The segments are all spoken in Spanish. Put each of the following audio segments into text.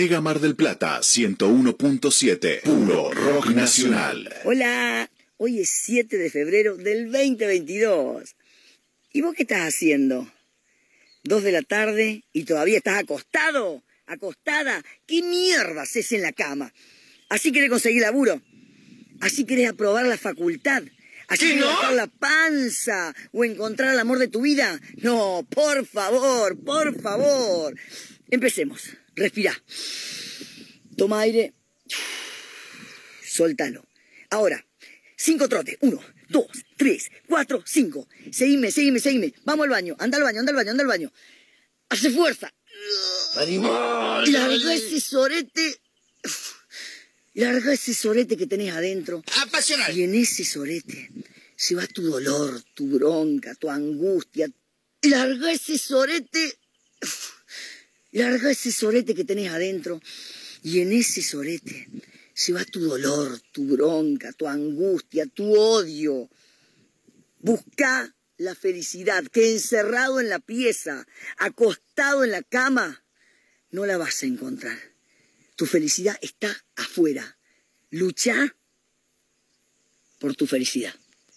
Mega Mar del Plata 101.7, puro rock nacional. Hola, hoy es 7 de febrero del 2022. ¿Y vos qué estás haciendo? Dos de la tarde y todavía estás acostado, acostada. ¿Qué mierda haces en la cama? ¿Así querés conseguir laburo? ¿Así querés aprobar la facultad? ¿Así querés bajar la panza o encontrar el amor de tu vida? No, por favor, por favor. Empecemos. Respira. Toma aire. Soltalo. Ahora, cinco trotes. Uno, dos, tres, cuatro, cinco. Seguime, seguime, seguime. Vamos al baño. Anda al baño, anda al baño, anda al baño. Hace fuerza. ¡Animal! Larga ese sorete. Larga ese sorete que tenés adentro. ¡Apasional! Y en ese sorete se va tu dolor, tu bronca, tu angustia. Larga ese sorete. Larga ese sorete que tenés adentro y en ese sorete se va tu dolor, tu bronca, tu angustia, tu odio. Busca la felicidad que encerrado en la pieza, acostado en la cama, no la vas a encontrar. Tu felicidad está afuera. Lucha por tu felicidad.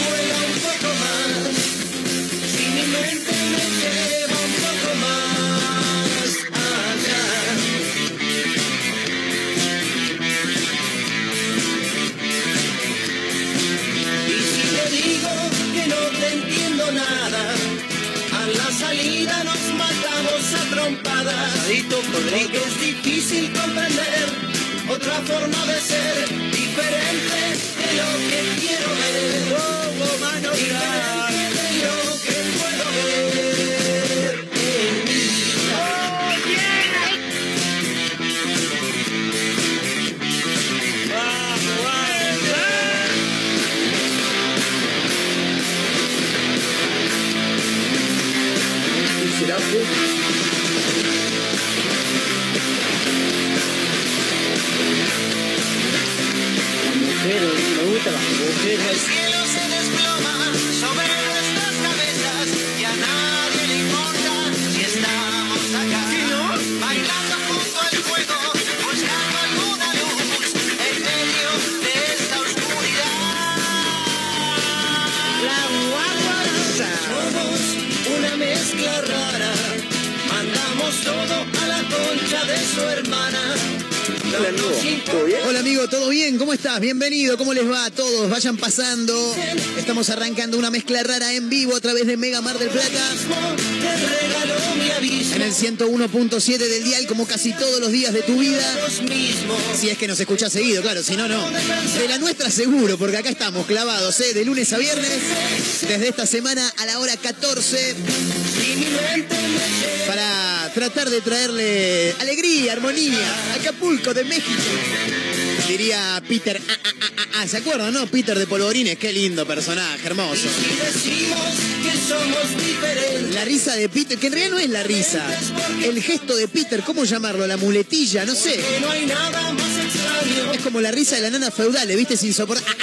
se vuela un poco más. Si mi mente me lleva un poco más allá. Y si te digo que no te entiendo nada, a la salida nos matamos a trompadas. Porque es difícil comprender otra forma de ser, diferente de lo que quiero ver. diferente de todo a la concha de su Hola amigo, ¿todo bien? ¿Cómo estás? Bienvenido, ¿cómo les va a todos? Vayan pasando. Estamos arrancando una mezcla rara en vivo a través de Mega Mar del Plata. En el 101.7 del dial, como casi todos los días de tu vida. Si es que nos escuchás seguido, claro, si no, no. De la nuestra seguro, porque acá estamos clavados, ¿eh? De lunes a viernes, desde esta semana a la hora 14, tratar de traerle alegría, armonía, Acapulco de México. Diría Peter, ah, ah, ah, ah, ah. ¿se acuerdan, no? Peter de Polvorines, qué lindo personaje, hermoso. y decimos que somos diferentes. La risa de Peter, que en realidad no es la risa. El gesto de Peter, ¿cómo llamarlo? La muletilla, no sé. No hay nada más extraño Es como la risa de la nana feudal, ¿viste? Sin soportar.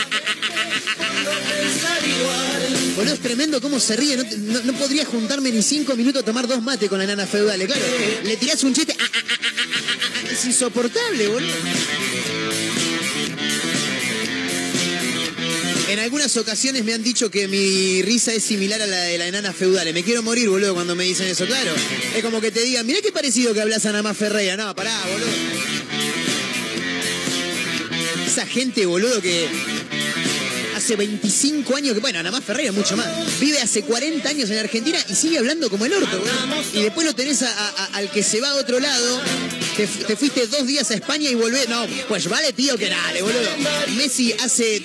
Boludo, es tremendo cómo se ríe. No, no- podría juntarme ni cinco minutos a tomar dos mates con la nana feudal. Claro, le tirás un chiste. ah, ah, ah, Es insoportable, boludo. En algunas ocasiones me han dicho que mi risa es similar a la de la enana feudal. Me quiero morir, boludo, cuando me dicen eso, claro. Es como que te digan, mirá qué parecido que hablas a Namá Ferreira. No, pará, boludo. Esa gente, boludo, que hace 25 años que, bueno, Namá Ferreira mucho más. Vive hace 40 años en Argentina y sigue hablando como el orto, boludo. Y después lo tenés al que se va a otro lado. Te, te fuiste dos días a España y volvés. No, pues vale, tío, que dale, boludo. Messi hace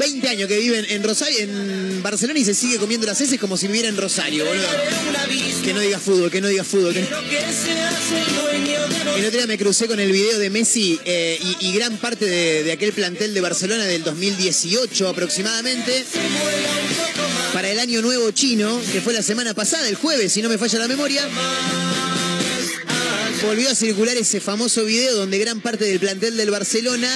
20 años que vive en, Rosario, en Barcelona y se sigue comiendo las heces como si viviera en Rosario, boludo. Que no diga fútbol, que no diga fútbol. que- El otro día me crucé con el video de Messi eh, y, y gran parte de, de aquel plantel de Barcelona del 2018 aproximadamente. Para el año nuevo chino, que fue la semana pasada, el jueves, si no me falla la memoria. Volvió a circular ese famoso video donde gran parte del plantel del Barcelona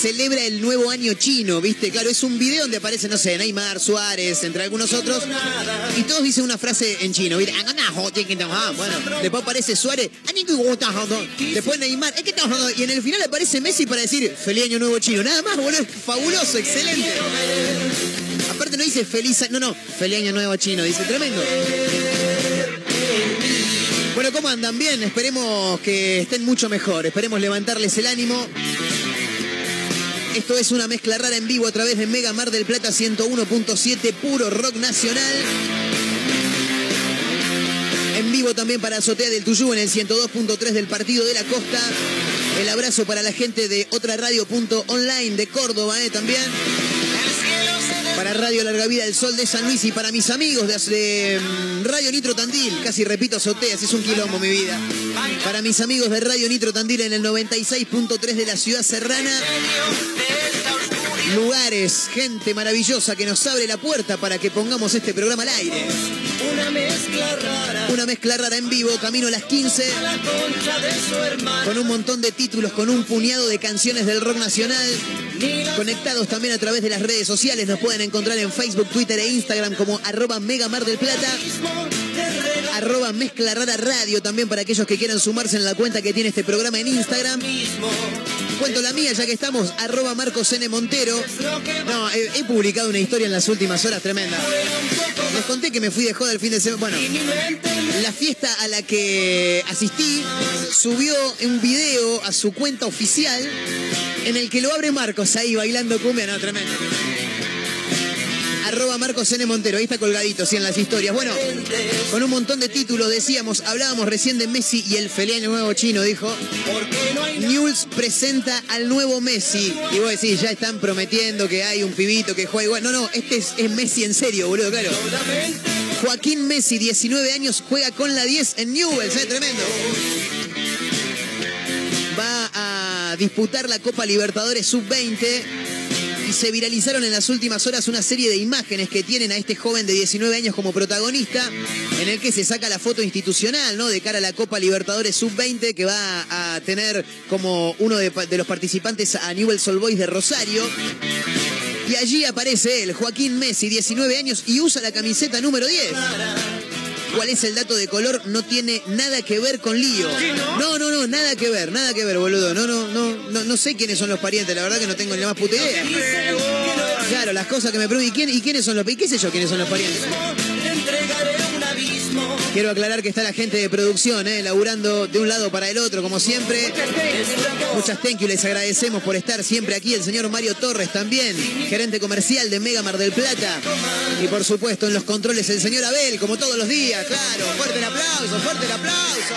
celebra el nuevo año chino, ¿viste? Claro, es un video donde aparece, no sé, Neymar, Suárez, entre algunos otros, y todos dicen una frase en chino, ¿viste? Ah, después aparece Suárez, después Neymar, y en el final aparece Messi para decir, feliz año nuevo chino, nada más, boludo, fabuloso, excelente. Aparte no dice feliz, a- no, no, feliz año nuevo chino, dice tremendo. Bueno, ¿cómo andan? Bien, esperemos que estén mucho mejor, esperemos levantarles el ánimo. Esto es una mezcla rara en vivo a través de Mega Mar del Plata 101.7, puro rock nacional. En vivo también para Azotea del Tuyú en el 102.3 del Partido de la Costa. El abrazo para la gente de otra radio.online de Córdoba eh, también. Para Radio Larga Vida del Sol de San Luis y para mis amigos de, de, mm, Radio Nitro Tandil, casi repito azoteas, es un quilombo mi vida. Para mis amigos de Radio Nitro Tandil en el 96.3 de la ciudad serrana. Lugares, gente maravillosa que nos abre la puerta para que pongamos este programa al aire. Una mezcla rara, Una mezcla rara en vivo, camino a las 15, la concha de su hermana. con un montón de títulos, con un puñado de canciones del rock nacional. Conectados también a través de las redes sociales, nos pueden encontrar en Facebook, Twitter e Instagram como arroba Mega Mar del Plata. Arroba Mezcla Rara Radio también para aquellos que quieran sumarse en la cuenta que tiene este programa en Instagram. Cuento la mía ya que estamos, arroba Marcos N. Montero. No, he, he publicado una historia en las últimas horas tremenda. Les conté que me fui de joda el fin de semana. Bueno, la fiesta a la que asistí subió un video a su cuenta oficial en el que lo abre Marcos ahí bailando cumbia. No, tremendo. Arroba Marcos N. Montero, ahí está colgadito, sí, en las historias. Bueno, con un montón de títulos decíamos, hablábamos recién de Messi y el año nuevo chino, dijo. News presenta al nuevo Messi. Y vos decís, ya están prometiendo que hay un pibito que juega igual. No, no, este es, es Messi en serio, boludo, claro. Joaquín Messi, 19 años, juega con la 10 en Newell's, ¿eh? tremendo. Va a disputar la Copa Libertadores Sub-20 se viralizaron en las últimas horas una serie de imágenes que tienen a este joven de 19 años como protagonista, en el que se saca la foto institucional, ¿no? De cara a la Copa Libertadores Sub-20, que va a tener como uno de, de los participantes a Newell's Old de Rosario. Y allí aparece él, Joaquín Messi, 19 años, y usa la camiseta número 10. ¿Cuál es el dato de color? No tiene nada que ver con lío. No, no, no, nada que ver, nada que ver, boludo. No, no, no, no, no sé quiénes son los parientes, la verdad que no tengo ni la más puta idea. Claro, las cosas que me preguntan, ¿y, quién, ¿y quiénes son los ¿Y qué sé yo quiénes son los parientes? Quiero aclarar que está la gente de producción, eh, laburando de un lado para el otro, como siempre. Muchas thank you, les agradecemos por estar siempre aquí. El señor Mario Torres también, gerente comercial de Mega Mar del Plata. Y por supuesto, en los controles, el señor Abel, como todos los días, claro. Fuerte el aplauso, fuerte el aplauso.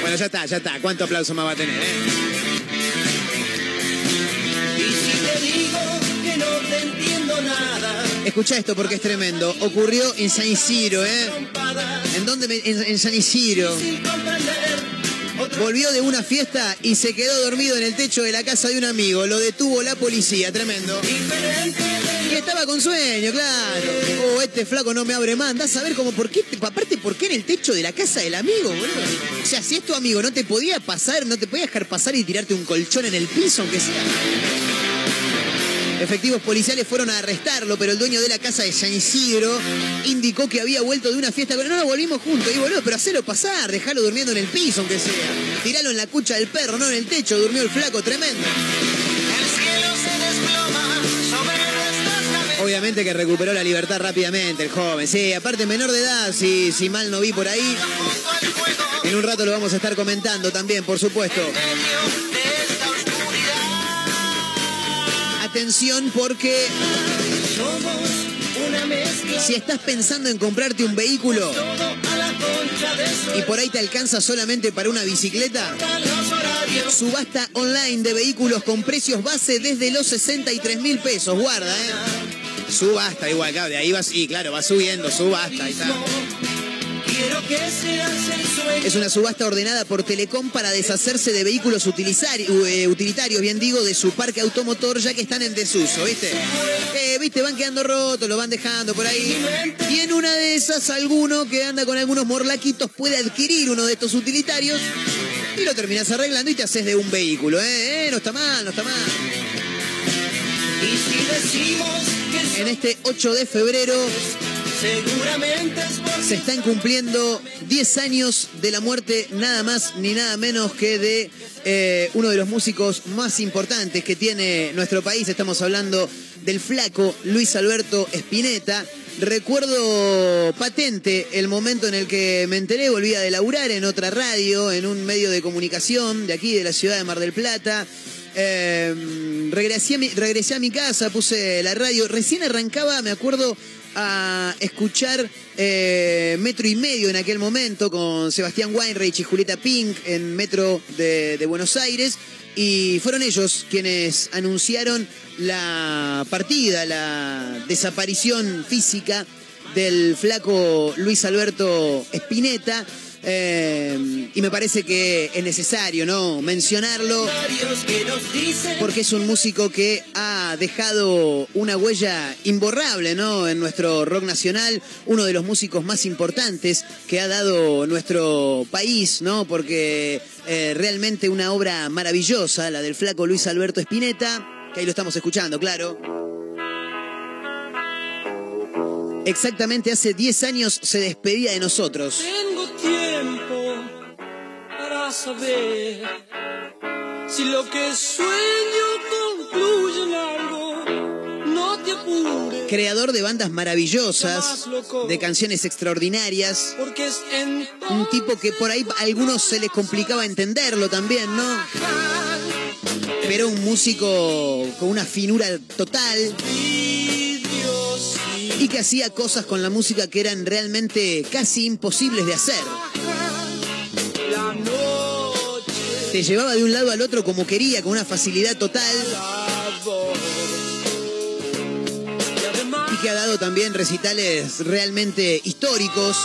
Bueno, ya está, ya está. ¿Cuánto aplauso más va a tener, eh? Escucha esto porque es tremendo. Ocurrió en San Isidro, ¿eh? ¿En dónde? En, San Isidro. Volvió de una fiesta y se quedó dormido en el techo de la casa de un amigo. Lo detuvo la policía, tremendo. Y estaba con sueño, claro. Oh, este flaco no me abre más. Andás a ver cómo, por qué, aparte, ¿por qué en el techo de la casa del amigo, boludo? O sea, si es tu amigo, no te podía pasar, no te podía dejar pasar y tirarte un colchón en el piso, aunque sea. Efectivos policiales fueron a arrestarlo, pero el dueño de la casa de San Isidro indicó que había vuelto de una fiesta No, no, volvimos juntos. Y boludo, pero hacelo pasar, dejalo durmiendo en el piso, aunque sea. Tiralo en la cucha del perro, no en el techo, durmió el flaco, tremendo. Obviamente que recuperó la libertad rápidamente el joven. Sí, aparte menor de edad, si, si mal no vi por ahí. En un rato lo vamos a estar comentando también, por supuesto. Atención porque si estás pensando en comprarte un vehículo y por ahí te alcanza solamente para una bicicleta, subasta online de vehículos con precios base desde los 63 mil pesos. Guarda, ¿eh? Subasta igual, de ahí vas, y claro, va subiendo, subasta, ahí está. Es una subasta ordenada por Telecom para deshacerse de vehículos eh, utilitarios, bien digo, de su parque automotor, ya que están en desuso, ¿viste? Eh, ¿Viste? Van quedando rotos, lo van dejando por ahí. Y en una de esas, alguno que anda con algunos morlaquitos puede adquirir uno de estos utilitarios y lo terminas arreglando y te haces de un vehículo, ¿eh? eh no está mal, no está mal. En este 8 de febrero Seguramente se están cumpliendo 10 años de la muerte, nada más ni nada menos que de eh, uno de los músicos más importantes que tiene nuestro país. Estamos hablando del flaco Luis Alberto Spinetta. Recuerdo patente el momento en el que me enteré, volvía de laburar en otra radio, en un medio de comunicación de aquí, de la ciudad de Mar del Plata. Em, regresé, a mi, regresé a mi casa, puse la radio. Recién arrancaba, me acuerdo, a escuchar eh, Metro y Medio en aquel momento con Sebastián Weinreich y Julieta Pink en Metro de, Buenos Aires. Y fueron ellos quienes anunciaron la partida, la desaparición física del flaco Luis Alberto Spinetta. Eh, y me parece que es necesario ¿no? mencionarlo porque es un músico que ha dejado una huella imborrable ¿no? en nuestro rock nacional, uno de los músicos más importantes que ha dado nuestro país, ¿no? porque eh, realmente una obra maravillosa, la del flaco Luis Alberto Spinetta, que ahí lo estamos escuchando, claro. Exactamente hace 10 años se despedía de nosotros saber si lo que sueño concluye en algo. No te apures. Creador de bandas maravillosas, de canciones extraordinarias. Porque es Un tipo que por ahí a algunos se les complicaba entenderlo también, ¿no? Pero un músico con una finura total y que hacía cosas con la música que eran realmente casi imposibles de hacer. Te llevaba de un lado al otro como quería, con una facilidad total. Y que ha dado también recitales realmente históricos.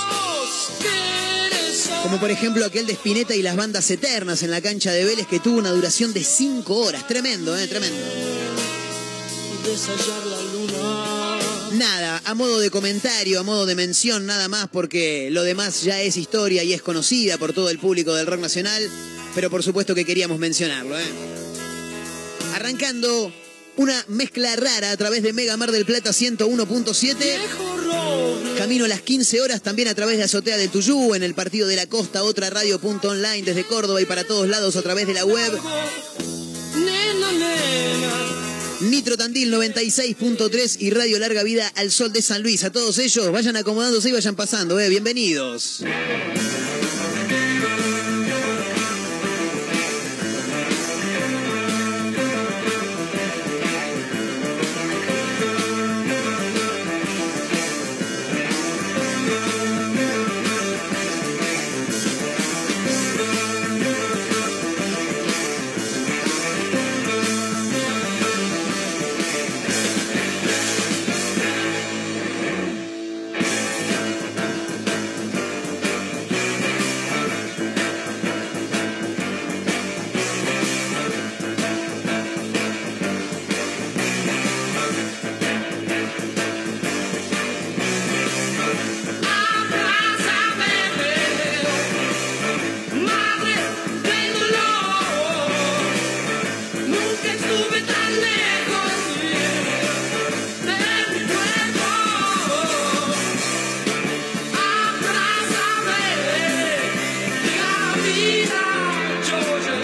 Como por ejemplo aquel de Spinetta y las bandas eternas en la cancha de Vélez que tuvo una duración de cinco horas. Tremendo, ¿eh? Tremendo. Nada, a modo de comentario, a modo de mención, nada más, porque lo demás ya es historia y es conocida por todo el público del rock nacional pero por supuesto que queríamos mencionarlo. ¿eh? Arrancando una mezcla rara a través de Mega Mar del Plata 101.7. Camino a las 15 horas también a través de Azotea de Tuyú, en el Partido de la Costa, otra radio.online desde Córdoba y para todos lados a través de la web. Nitro Tandil 96.3 y Radio Larga Vida al Sol de San Luis. A todos ellos, vayan acomodándose y vayan pasando, ¿eh? bienvenidos.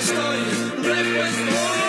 stoi, wbrew bezwolnie.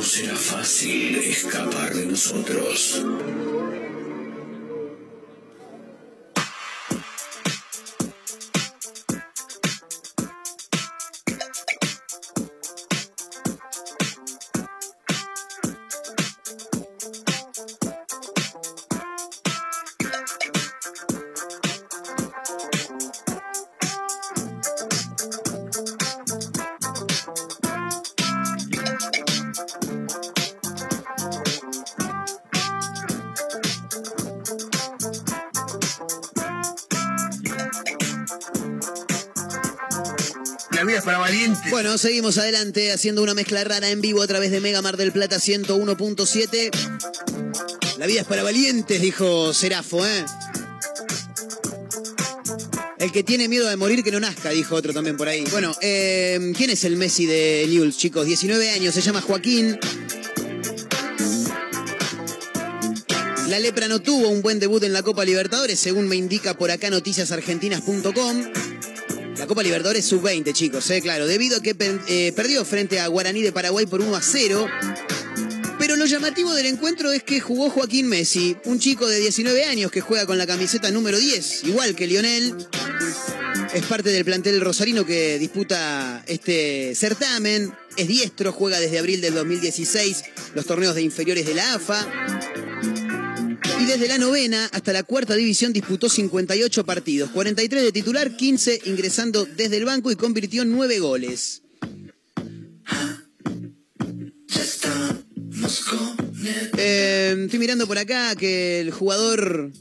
No será fácil escapar de nosotros. Seguimos adelante haciendo una mezcla rara en vivo a través de Mega Mar del Plata 101.7. La vida es para valientes, dijo Serafo, ¿eh? El que tiene miedo de morir que no nazca, dijo otro también por ahí. Bueno, eh, ¿quién es el Messi de Newell's, chicos? 19 años, se llama Joaquín. La lepra no tuvo un buen debut en la Copa Libertadores, según me indica por acá noticiasargentinas.com. Copa Libertadores sub-20, chicos, eh, claro, debido a que eh, perdió frente a Guaraní de Paraguay por 1 a 0. Pero lo llamativo del encuentro es que jugó Joaquín Messi, un chico de 19 años que juega con la camiseta número 10, igual que Lionel. Es parte del plantel rosarino que disputa este certamen. Es diestro, juega desde abril del 2016 los torneos de inferiores de la AFA desde la novena hasta la cuarta división disputó 58 partidos, 43 de titular, 15 ingresando desde el banco y convirtió 9 goles. Eh, estoy mirando por acá que el jugador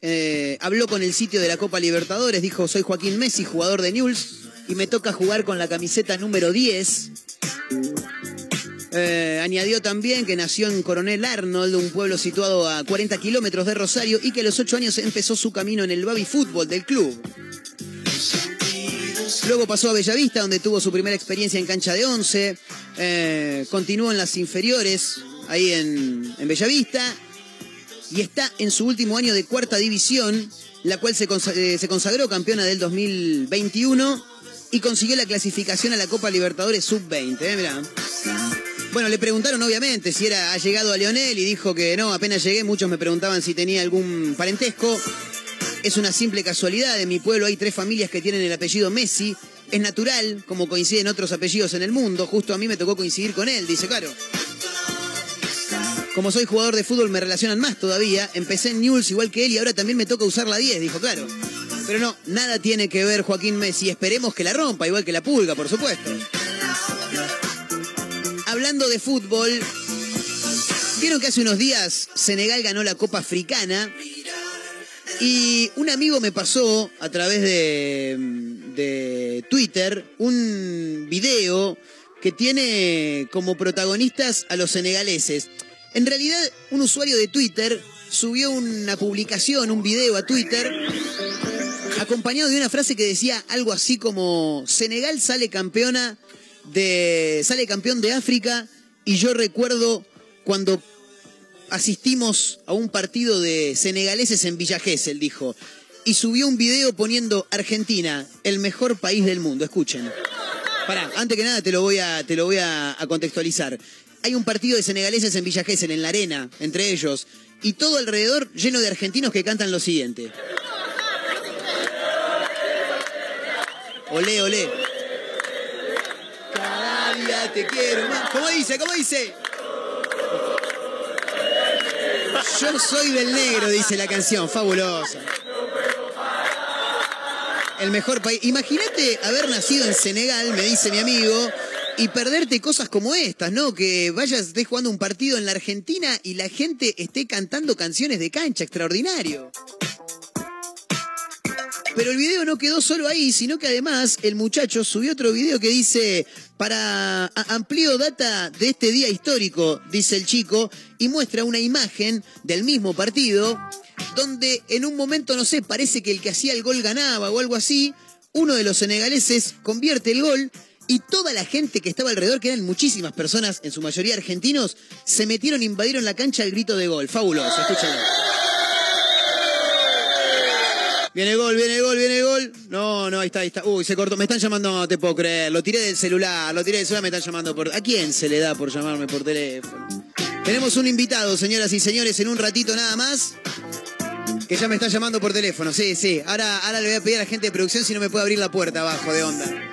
eh, habló con el sitio de la Copa Libertadores, dijo soy Joaquín Messi, jugador de Newell's, y me toca jugar con la camiseta número 10. Eh, añadió también que nació en Coronel Arnold, un pueblo situado a 40 kilómetros de Rosario, y que a los 8 años empezó su camino en el baby fútbol del club. Luego pasó a Bellavista, donde tuvo su primera experiencia en cancha de 11. Eh, continuó en las inferiores, ahí en, en, Bellavista. Y está en su último año de cuarta división, la cual se, eh, consagró campeona del 2021 y consiguió la clasificación a la Copa Libertadores Sub-20. ¿eh? Bueno, le preguntaron obviamente si era ha llegado a Leonel y dijo que no, apenas llegué, muchos me preguntaban si tenía algún parentesco. Es una simple casualidad, en mi pueblo hay tres familias que tienen el apellido Messi. Es natural, como coinciden otros apellidos en el mundo, justo a mí me tocó coincidir con él, dice, claro. Como soy jugador de fútbol me relacionan más todavía, empecé en Newell's igual que él y ahora también me toca usar la 10, dijo, claro. Pero no, nada tiene que ver Joaquín Messi, esperemos que la rompa, igual que la pulga, por supuesto hablando de fútbol, vieron que hace unos días Senegal ganó la Copa Africana y un amigo me pasó a través de, de Twitter un video que tiene como protagonistas a los senegaleses. En realidad, un usuario de Twitter subió una publicación, un video a Twitter, acompañado de una frase que decía algo así como, Senegal sale campeona de, sale campeón de África y yo recuerdo cuando asistimos a un partido de senegaleses en Villa Gesell, dijo, y subió un video poniendo Argentina, el mejor país del mundo. Escuchen. Pará, antes que nada te lo voy a, te lo voy a, contextualizar. Hay un partido de senegaleses en Villa Gesell, en la arena, entre ellos, y todo alrededor lleno de argentinos que cantan lo siguiente. Olé, olé te quiero más. ¿Cómo dice? ¿Cómo dice? Yo soy del negro, dice la canción, fabulosa. El mejor país. Imagínate haber nacido en Senegal, me dice mi amigo, y perderte cosas como estas, ¿no? Que vayas, estés jugando un partido en la Argentina y la gente esté cantando canciones de cancha, extraordinario. Pero el video no quedó solo ahí, sino que además el muchacho subió otro video que dice, para amplio data de este día histórico, dice el chico, y muestra una imagen del mismo partido, donde en un momento, no sé, parece que el que hacía el gol ganaba o algo así, uno de los senegaleses convierte el gol y toda la gente que estaba alrededor, que eran muchísimas personas, en su mayoría argentinos, se metieron, invadieron la cancha al grito de gol. Fabuloso, escúchalo. Viene gol, viene gol, viene gol. No, no, ahí está, ahí está. Uy, se cortó. Me están llamando, no te puedo creer. Lo tiré del celular, lo tiré del celular, me están llamando por. ¿A quién se le da por llamarme por teléfono? Tenemos un invitado, señoras y señores, en un ratito nada más. Que ya me está llamando por teléfono, sí, sí. Ahora, ahora le voy a pedir a la gente de producción si no me puede abrir la puerta abajo de onda.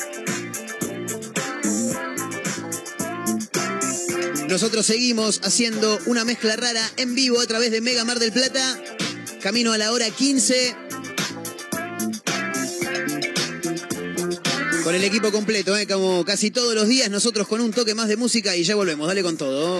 Nosotros seguimos haciendo una mezcla rara en vivo a través de Mega Mar del Plata. Camino a la hora 15. Con el equipo completo, ¿eh? como casi todos los días, nosotros con un toque más de música y ya volvemos. Dale con todo.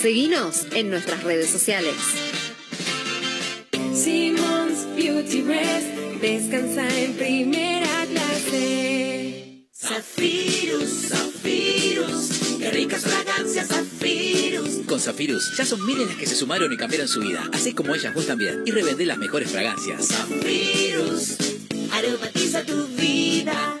Seguinos en nuestras redes sociales. Simmons Beauty Rest, descansa en primera clase. Zafirus, Zafirus, qué ricas fragancias Zafirus. Con Zafirus ya son miles las que se sumaron y cambiaron su vida. Así como ellas vos también. Y revendé las mejores fragancias. Zafirus, aromatiza tu vida.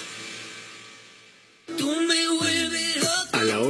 Tú me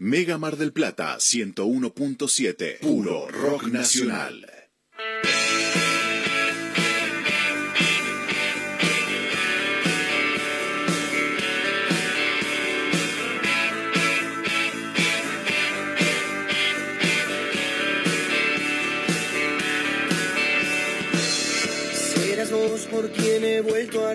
Mega Mar del Plata 101.7. Puro rock nacional. Serás vos por quien he vuelto a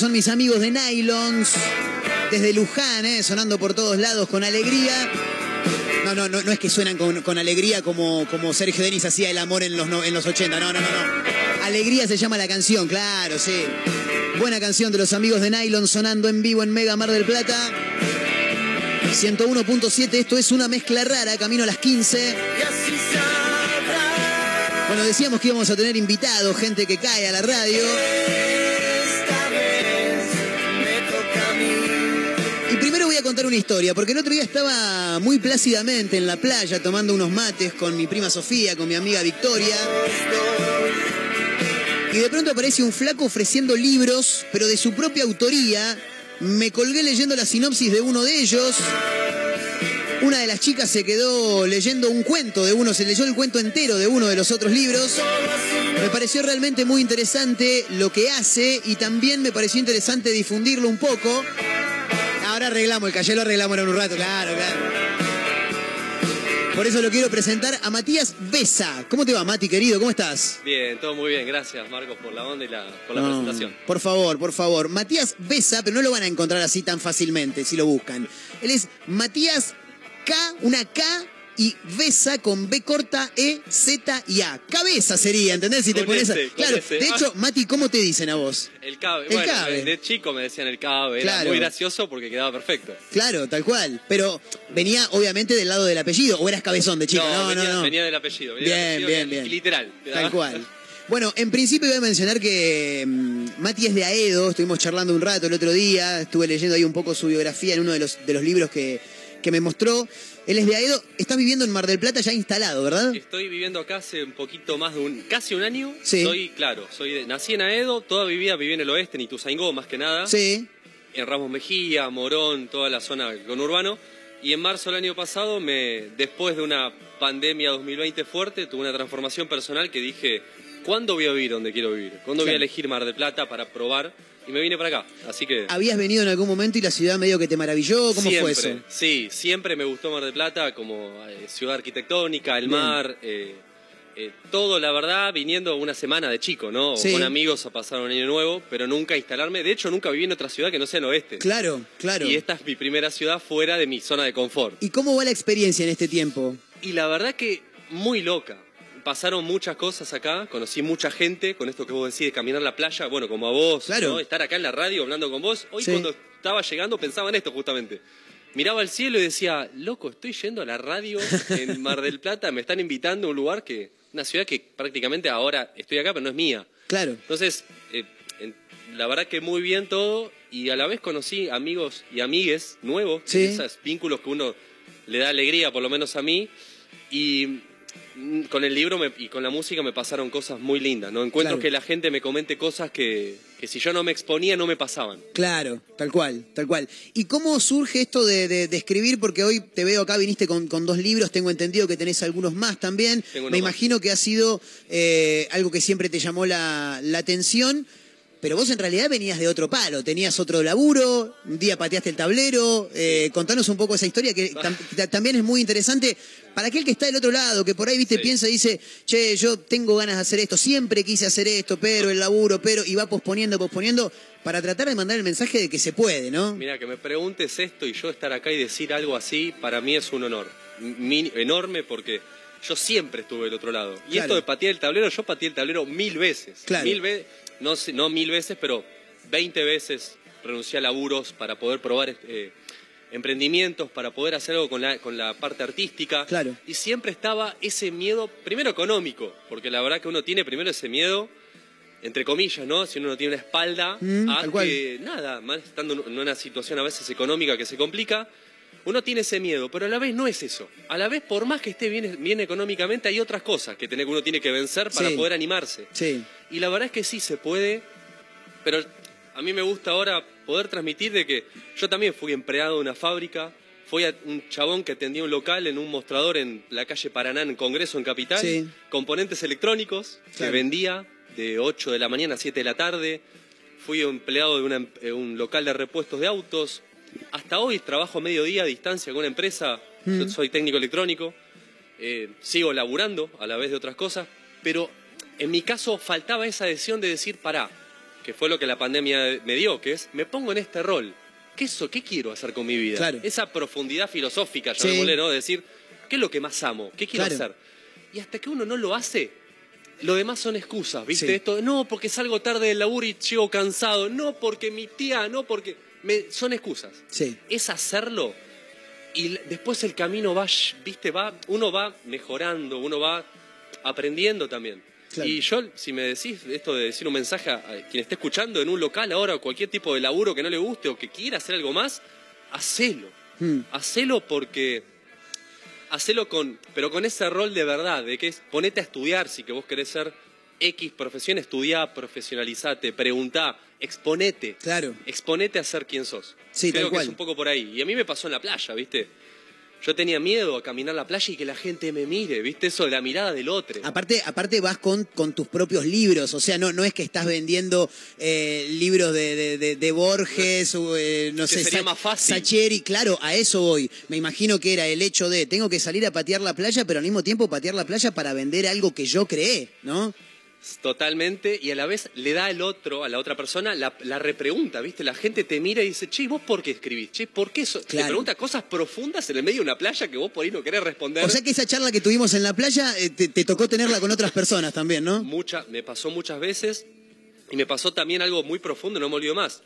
son mis amigos de Nylons, desde Luján, ¿eh? sonando por todos lados con alegría. No, no, no, no es que suenan con, alegría como, como Sergio Denis hacía el amor en los, en los 80. No, no, no, no. Alegría se llama la canción, claro, sí. Buena canción de los amigos de Nylon sonando en vivo en Mega Mar del Plata. 101.7, esto es una mezcla rara, camino a las 15. Bueno, decíamos que íbamos a tener invitados, gente que cae a la radio. Una historia, porque el otro día estaba muy plácidamente en la playa tomando unos mates con mi prima Sofía, con mi amiga Victoria. Y de pronto aparece un flaco ofreciendo libros, pero de su propia autoría. Me colgué leyendo la sinopsis de uno de ellos. Una de las chicas se quedó leyendo un cuento de uno, se leyó el cuento entero de uno de los otros libros. Me pareció realmente muy interesante lo que hace y también me pareció interesante difundirlo un poco. Arreglamos, el calle lo arreglamos en un rato, claro, claro. Por eso lo quiero presentar a Matías Besa. ¿Cómo te va, Mati, querido? ¿Cómo estás? Bien, todo muy bien. Gracias, Marcos, por la onda y la, por la No, presentación. Por favor, por favor. Matías Besa, pero no lo van a encontrar así tan fácilmente si lo buscan. Él es Matías K, una K y Besa con B corta, E, Z y A. Cabeza sería, ¿entendés? Si te Con pones a- ese, con Claro, ese. de hecho, Mati, ¿cómo te dicen a vos? El cabe. El bueno, cabe. de chico me decían el cabe. Era muy gracioso porque quedaba perfecto. Claro, tal cual. Pero venía obviamente del lado del apellido, o eras cabezón de chico. No, no, venía, no. venía del apellido. venía del Bien, apellido bien, bien. Literal. Tal cual. Bueno, en principio voy a mencionar que mm, Mati es de Aedo, estuvimos charlando un rato el otro día, estuve leyendo ahí un poco su biografía en uno de los, de los libros que, que me mostró. Él es de Aedo, está viviendo en Mar del Plata ya instalado, ¿verdad? Estoy viviendo acá hace un poquito más de un. casi un año. Sí. Soy, claro, soy de- nací en Aedo, toda mi vida viví en el oeste, en Ituzaingó más que nada. Sí. En Ramos Mejía, Morón, toda la zona conurbano. Y en marzo del año pasado, me, después de una pandemia 2020 fuerte, tuve una transformación personal que dije, ¿cuándo voy a vivir donde quiero vivir? ¿Cuándo voy a elegir Mar del Plata para probar? Y me vine para acá. Así que... ¿Habías venido en algún momento y la ciudad medio que te maravilló? ¿Cómo siempre, fue eso? Sí, siempre me gustó Mar del Plata como eh, ciudad arquitectónica, el Bien. mar, eh, eh, todo, la verdad, viniendo una semana de chico, ¿no? Sí. Con amigos a pasar un año nuevo, pero nunca instalarme. De hecho, nunca viví en otra ciudad que no sea el oeste. Claro, claro. Y esta es mi primera ciudad fuera de mi zona de confort. ¿Y cómo va la experiencia en este tiempo? Y la verdad que muy loca. Pasaron muchas cosas acá, conocí mucha gente con esto que vos decís de caminar la playa, bueno, como a vos, Claro. ¿no? estar acá en la radio hablando con vos. Hoy Sí. cuando estaba llegando pensaba en esto justamente. Miraba al cielo y decía, loco, estoy yendo a la radio en Mar del Plata, me están invitando a un lugar que, una ciudad que prácticamente ahora estoy acá, pero no es mía. Claro. Entonces, eh, la verdad que muy bien todo y a la vez conocí amigos y amigues nuevos, Sí. esos vínculos que uno le da alegría, por lo menos a mí, y con el libro me- y con la música me pasaron cosas muy lindas, ¿no? Encuentro Claro. que la gente me comente cosas que, que si yo no me exponía no me pasaban. Claro, tal cual, tal cual. ¿Y cómo surge esto de, de- de escribir? Porque hoy te veo acá, viniste con, con dos libros, tengo entendido que tenés algunos más también. Me más. imagino que ha sido eh, algo que siempre te llamó la, la atención, pero vos en realidad venías de otro palo, tenías otro laburo, un día pateaste el tablero. eh, contanos un poco esa historia que tam- ta- también es muy interesante para aquel que está del otro lado, que por ahí, viste, piensa y dice, che, yo tengo ganas de hacer esto, siempre quise hacer esto, pero el laburo, pero, y va posponiendo, posponiendo, para tratar de mandar el mensaje de que se puede, ¿no? Mira, que me preguntes esto y yo estar acá y decir algo así, para mí es un honor. Mi- enorme porque yo siempre estuve del otro lado. Y Claro. esto de patear el tablero, yo pateé el tablero mil veces. Claro. Mil veces, no, no mil veces, pero 20 veces renuncié a laburos para poder probar eh, emprendimientos, para poder hacer algo con la, con la parte artística. Claro. Y siempre estaba ese miedo, primero económico, porque la verdad que uno tiene primero ese miedo, entre comillas, ¿no? Si uno no tiene una espalda, Mm, a que nada, más estando en una situación a veces económica que se complica, uno tiene ese miedo, pero a la vez no es eso. A la vez, por más que esté bien, bien económicamente, hay otras cosas que que uno tiene que vencer para Sí. poder animarse. Sí. Y la verdad es que sí se puede, pero a mí me gusta ahora poder transmitir de que yo también fui empleado de una fábrica, fui a un chabón que atendía un local en un mostrador en la calle Paraná, en Congreso, en Capital, Sí. componentes electrónicos, que vendía de 8 de la mañana a 7 de la tarde, fui empleado de una em- eh, un local de repuestos de autos, hasta hoy trabajo a mediodía a distancia con una empresa, yo Mm. soy técnico electrónico, eh, sigo laburando a la vez de otras cosas, pero en mi caso faltaba esa decisión de decir, pará, que fue lo que la pandemia me dio, que es, me pongo en este rol. ¿Qué, eso, qué quiero hacer con mi vida? Claro. Esa profundidad filosófica, Sí. llamémosle, ¿no? De decir, ¿qué es lo que más amo? ¿Qué quiero Claro. hacer? Y hasta que uno no lo hace, lo demás son excusas, ¿viste? Sí. Esto, no, porque salgo tarde del laburo y llego cansado, no, porque mi tía, no, porque... me- son excusas. Sí. Es hacerlo y después el camino va, ¿viste? Va, uno va mejorando, uno va aprendiendo también. Claro. Y yo, si me decís esto de decir un mensaje a quien esté escuchando en un local ahora o cualquier tipo de laburo que no le guste o que quiera hacer algo más, hacelo. Mm. Hacelo porque. Hacelo con. Pero con ese rol de verdad, de que es ponete a estudiar si que vos querés ser X profesión, estudiá, profesionalizate, preguntá, exponete. Claro. Exponete a ser quien sos. Sí, Creo tal que cual. es un poco por ahí. Y a mí me pasó en la playa, ¿viste? Yo tenía miedo a caminar la playa y que la gente me mire, ¿viste? Eso de la mirada del otro. Aparte, aparte vas con, con tus propios libros, o sea, no, no es que estás vendiendo eh, libros de, de- de- de Borges o eh, no Que sé, sería Sa- más fácil. Sacheri, claro, a eso voy. Me imagino que era el hecho de tengo que salir a patear la playa, pero al mismo tiempo patear la playa para vender algo que yo creé, ¿no? Totalmente, y a la vez le da al otro, a la otra persona, la, la repregunta, ¿viste? La gente te mira y dice, che, ¿y ¿vos por qué escribís? Che, ¿por qué eso? Te Claro. pregunta cosas profundas en el medio de una playa que vos por ahí no querés responder. O sea que esa charla que tuvimos en la playa eh, te, te tocó tenerla con otras personas también, ¿no? Mucha, me pasó muchas veces y me pasó también algo muy profundo, no me olvido más.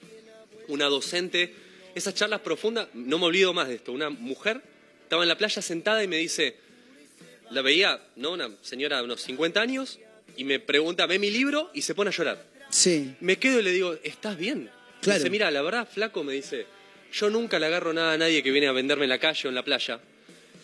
Una docente, esas charlas profundas, no me olvido más de esto. Una mujer estaba en la playa sentada y me dice, la veía, ¿no? Una señora de unos 50 años y me pregunta, ve mi libro y se pone a llorar. Sí. Me quedo y le digo, ¿estás bien? Claro. Dice, mira, la verdad, flaco, me dice, yo nunca le agarro nada a nadie que viene a venderme en la calle o en la playa,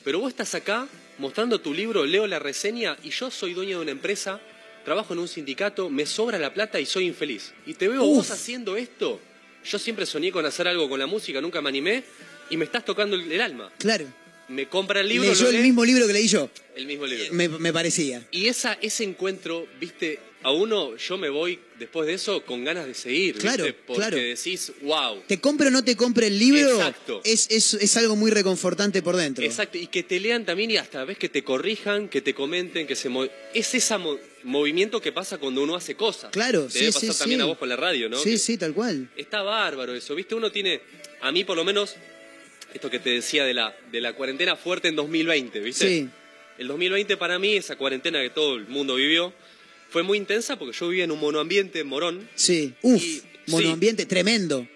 pero vos estás acá mostrando tu libro, leo la reseña y yo soy dueño de una empresa, trabajo en un sindicato, me sobra la plata y soy infeliz. Y te veo Uf. vos haciendo esto. Yo siempre soñé con hacer algo con la música, nunca me animé y me estás tocando el, el alma. Claro. Me compra el libro, Leyó lo el lee, mismo libro que leí yo, el mismo libro. me, me parecía. Y esa, ese encuentro, viste, a uno yo me voy después de eso con ganas de seguir, Claro, ¿viste? Porque claro. decís, wow. Te compre o no te compre el libro, Exacto. es, es, es algo muy reconfortante por dentro. Exacto, y que te lean también y hasta ves que te corrijan, que te comenten, que se es ese movimiento que pasa cuando uno hace cosas. Claro, Te debe sí, sí, pasar también sí. a vos con la radio, ¿no? Sí, Que sí, tal cual. Está bárbaro eso, ¿viste? Uno tiene, a mí por lo menos, esto que te decía de la, de la cuarentena fuerte en 2020, ¿viste? Sí. El 2020 para mí, esa cuarentena que todo el mundo vivió, fue muy intensa porque yo vivía en un monoambiente en Morón. Sí. Uf, Y- monoambiente tremendo.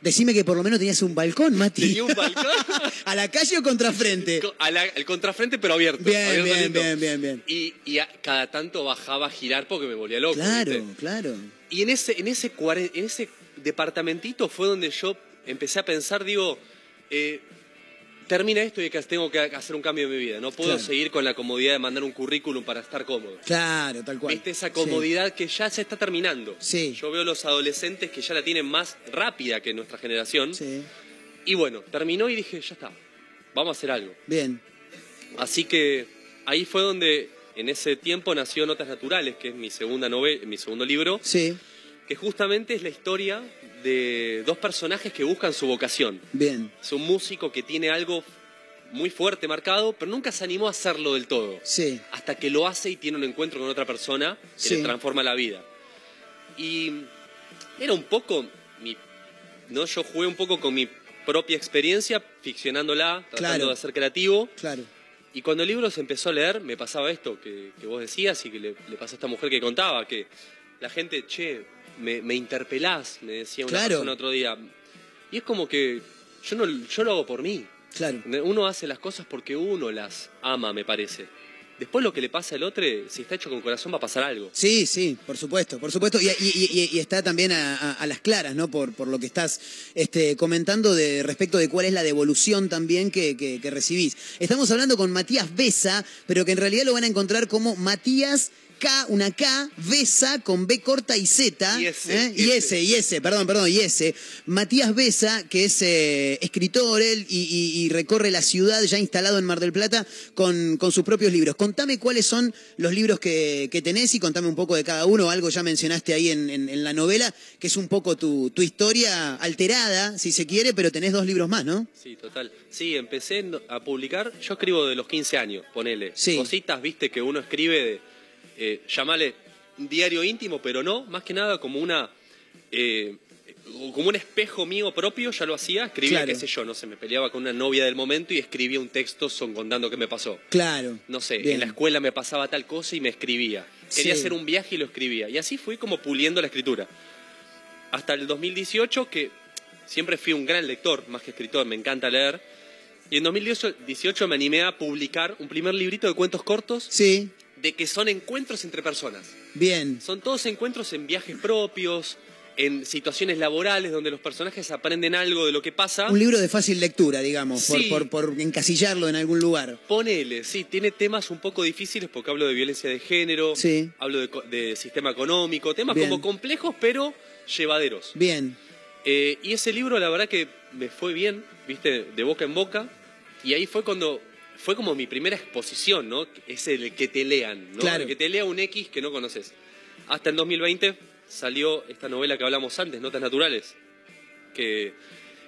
Decime que por lo menos tenías un balcón, Mati. Tenía un balcón ¿A la calle o contrafrente? a la- al contrafrente, pero abierto. Bien, abierto bien, bien, bien, bien. Y, y a- cada tanto bajaba a girar porque me volvía loco. Claro, ¿viste? claro. Y en ese, en, ese en ese departamentito fue donde yo empecé a pensar, digo, eh, termina esto y que tengo que hacer un cambio en mi vida. No puedo Claro. seguir con la comodidad de mandar un currículum para estar cómodo. Claro, tal cual. ¿Viste esa comodidad que ya se está terminando? Sí. Yo veo los adolescentes que ya la tienen más rápida que nuestra generación. Sí. Y bueno, terminó y dije, ya está, vamos a hacer algo. Bien. Así que ahí fue donde en ese tiempo nació Notas Naturales, que es mi segunda novela, mi segundo libro, Sí. Que justamente es la historia de dos personajes que buscan su vocación. Bien. Es un músico que tiene algo muy fuerte marcado, pero nunca se animó a hacerlo del todo. Sí. Hasta que lo hace y tiene un encuentro con otra persona que Sí. le transforma la vida. Y era un poco mi no yo jugué un poco con mi propia experiencia ficcionándola, tratando Claro. de ser creativo. Claro. Y cuando el libro se empezó a leer, me pasaba esto que, que vos decías y que le, le pasó a esta mujer que contaba, que la gente, che, me, me interpelás, me decía una Claro. persona otro día. Y es como que yo, no, yo lo hago por mí. Claro. Uno hace las cosas porque uno las ama, me parece. Después lo que le pasa al otro, si está hecho con corazón, va a pasar algo. Sí, sí, por supuesto, por supuesto. Y, y- y- y está también a, a- a las claras, ¿no? Por, por lo que estás este, comentando de respecto de cuál es la devolución también que, que- que recibís. Estamos hablando con Matías Besa, pero que en realidad lo van a encontrar como Matías K, una K, Besa con B corta y Z. Y ese, ¿eh? Y ese, y ese, perdón, perdón, y ese. Matías Besa, que es eh, escritor él y, y- y recorre la ciudad ya instalado en Mar del Plata con, con sus propios libros. Contame cuáles son los libros que, que tenés y contame un poco de cada uno. Algo ya mencionaste ahí en, en- en la novela, que es un poco tu, tu historia alterada, si se quiere, pero tenés dos libros más, ¿no? Sí, total. Sí, empecé a publicar, yo escribo de los 15 años, ponele. Sí. Cositas, viste, que uno escribe de, eh, llamale un diario íntimo, pero no, más que nada como una eh, como un espejo mío propio, ya lo hacía, escribía, Claro. qué sé yo, no sé, me peleaba con una novia del momento y escribía un texto son contando qué me pasó. Claro. No sé, Bien. en la escuela me pasaba tal cosa y me escribía. Quería Sí. hacer un viaje y lo escribía. Y así fui como puliendo la escritura. Hasta el 2018, que siempre fui un gran lector, más que escritor, me encanta leer. Y en 2018 me animé a publicar un primer librito de cuentos cortos Sí, de que son encuentros entre personas. bien. Son todos encuentros en viajes propios, en situaciones laborales donde los personajes aprenden algo de lo que pasa. Un libro de fácil lectura, digamos, por- Sí. por, por encasillarlo en algún lugar. Ponele, sí, tiene temas un poco difíciles porque hablo de violencia de género, Sí. hablo de, sistema económico, temas Bien. como complejos pero llevaderos. Bien. Eh, y ese libro la verdad que me fue bien, viste, de boca en boca, y ahí fue cuando, fue como mi primera exposición, ¿no? Es el que te lean, ¿no? Claro. El que te lea un X que no conoces. Hasta el 2020 salió esta novela que hablamos antes, Notas Naturales, que,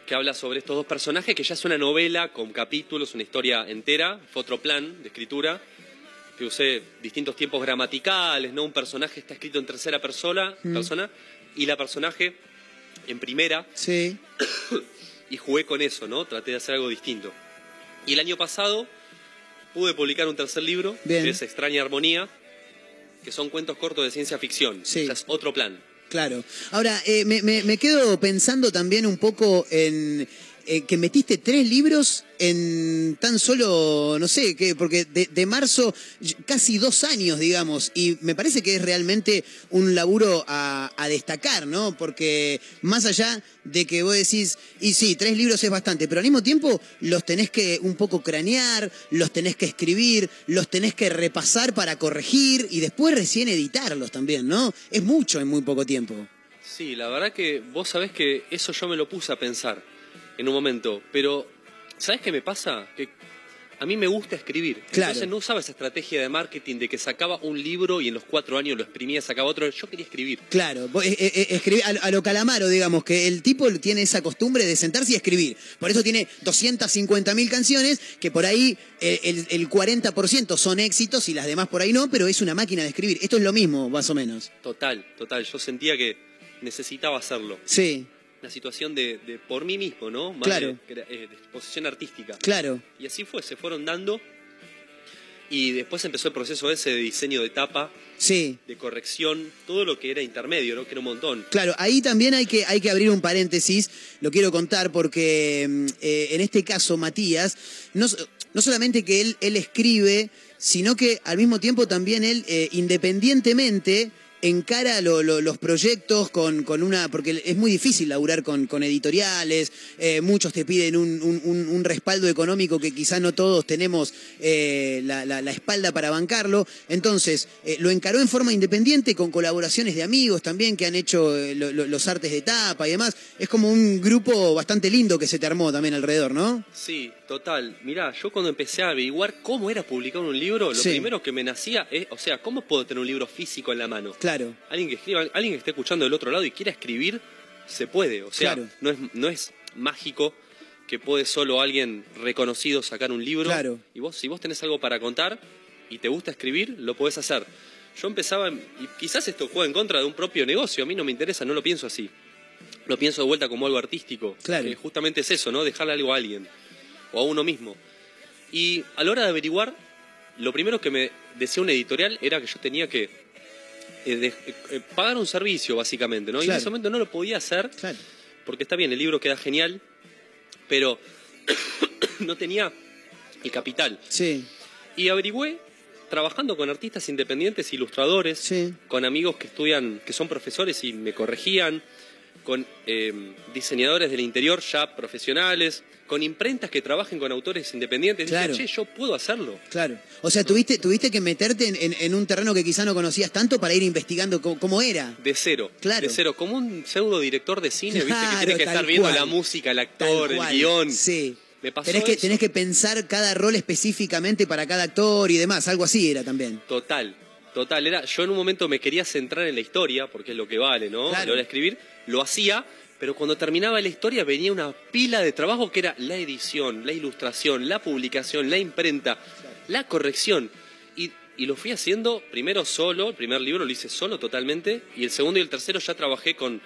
que habla sobre estos dos personajes, que ya es una novela con capítulos, una historia entera, fue otro plan de escritura, que usé distintos tiempos gramaticales, ¿no? Un personaje está escrito en tercera persona, Mm. persona y la personaje en primera, Sí. y jugué con eso, ¿no? Traté de hacer algo distinto. Y el año pasado pude publicar un tercer libro, Bien. que es Extraña Armonía, que son cuentos cortos de ciencia ficción. Sí. O sea, es otro plan. Claro. Ahora, eh, me, me- me quedo pensando también un poco en eh, que metiste tres libros en tan solo, no sé, porque de, marzo, casi dos años, digamos, y me parece que es realmente un laburo a, a destacar, ¿no? Porque más allá de que vos decís, y sí, tres libros es bastante, pero al mismo tiempo los tenés que un poco cranear, los tenés que escribir, los tenés que repasar para corregir y después recién editarlos también, ¿no? Es mucho en muy poco tiempo. Sí, la verdad que vos sabés que eso yo me lo puse a pensar en un momento, pero ¿sabés qué me pasa? Que a mí me gusta escribir. Claro. Entonces no usaba esa estrategia de marketing de que sacaba un libro y en los cuatro años lo exprimía, sacaba otro. Yo quería escribir. Claro, vos, eh, eh, eh, escribí- a, lo calamaro, digamos, que el tipo tiene esa costumbre de sentarse y escribir. Por eso tiene 250 mil canciones, que por ahí el, el 40% son éxitos y las demás por ahí no, pero es una máquina de escribir. Esto es lo mismo, más o menos. Total, total. Yo sentía que necesitaba hacerlo. Sí, Una situación de, de por mí mismo, ¿no? Más Claro. de, eh, de exposición artística. claro. Y así fue, se fueron dando. Y después empezó el proceso ese de diseño de tapa, Sí. de corrección, todo lo que era intermedio, ¿no? Que era un montón. Claro, ahí también hay que, hay que abrir un paréntesis, lo quiero contar porque mm, eh, en este caso Matías, no, no solamente que él, él escribe, sino que al mismo tiempo también él, eh, independientemente, encara lo- lo- los proyectos con, con una, porque es muy difícil laburar con, con editoriales, eh, muchos te piden un, un- un- respaldo económico que quizá no todos tenemos eh, la, la- la espalda para bancarlo, entonces eh, lo encaró en forma independiente con colaboraciones de amigos también que han hecho eh, lo- los artes de tapa y demás, es como un grupo bastante lindo que se te armó también alrededor, ¿no? Sí, total. Mirá, yo cuando empecé a averiguar cómo era publicar un libro, lo Sí. primero que me nacía es, o sea, ¿cómo puedo tener un libro físico en la mano? Claro, Alguien que escriba, alguien que esté escuchando del otro lado y quiera escribir, se puede. O sea, Claro. no, es, no es mágico que puede solo alguien reconocido sacar un libro. Claro. Y vos, si vos tenés algo para contar y te gusta escribir, lo podés hacer. Yo empezaba, y quizás esto juega en contra de un propio negocio, a mí no me interesa, no lo pienso así. Lo pienso de vuelta como algo artístico. Claro. Que justamente es eso, ¿no? Dejarle algo a alguien o a uno mismo. Y a la hora de averiguar, lo primero que me decía una editorial era que yo tenía que eh, de- eh, pagar un servicio, básicamente, ¿no? Y en ese momento no lo podía hacer claro. porque está bien, el libro queda genial, pero no tenía el capital. Sí, Y averigüé trabajando con artistas independientes, ilustradores, sí, con amigos que estudian, que son profesores y me corregían, con eh, diseñadores del interior ya profesionales, con imprentas que trabajen con autores independientes. Dije, Claro. che, yo puedo hacerlo. claro. O sea, tuviste, tuviste que meterte en, en- en un terreno que quizá no conocías tanto para ir investigando cómo, cómo era. De cero. Claro. De cero. Como un pseudo director de cine, ¿viste? Que tiene que estar viendo cual. la música, el actor, el guion. Sí. Me pasó Tenés que, eso. tenés que pensar cada rol específicamente para cada actor y demás, algo así era también. Total, total. Era, yo en un momento me quería centrar en la historia, porque es lo que vale, ¿no? Claro. A la hora de escribir, lo hacía, pero cuando terminaba la historia venía una pila de trabajo que era la edición, la ilustración, la publicación, la imprenta, la corrección. Y, y lo fui haciendo primero solo, el primer libro lo hice solo totalmente, y el segundo y el tercero ya trabajé con,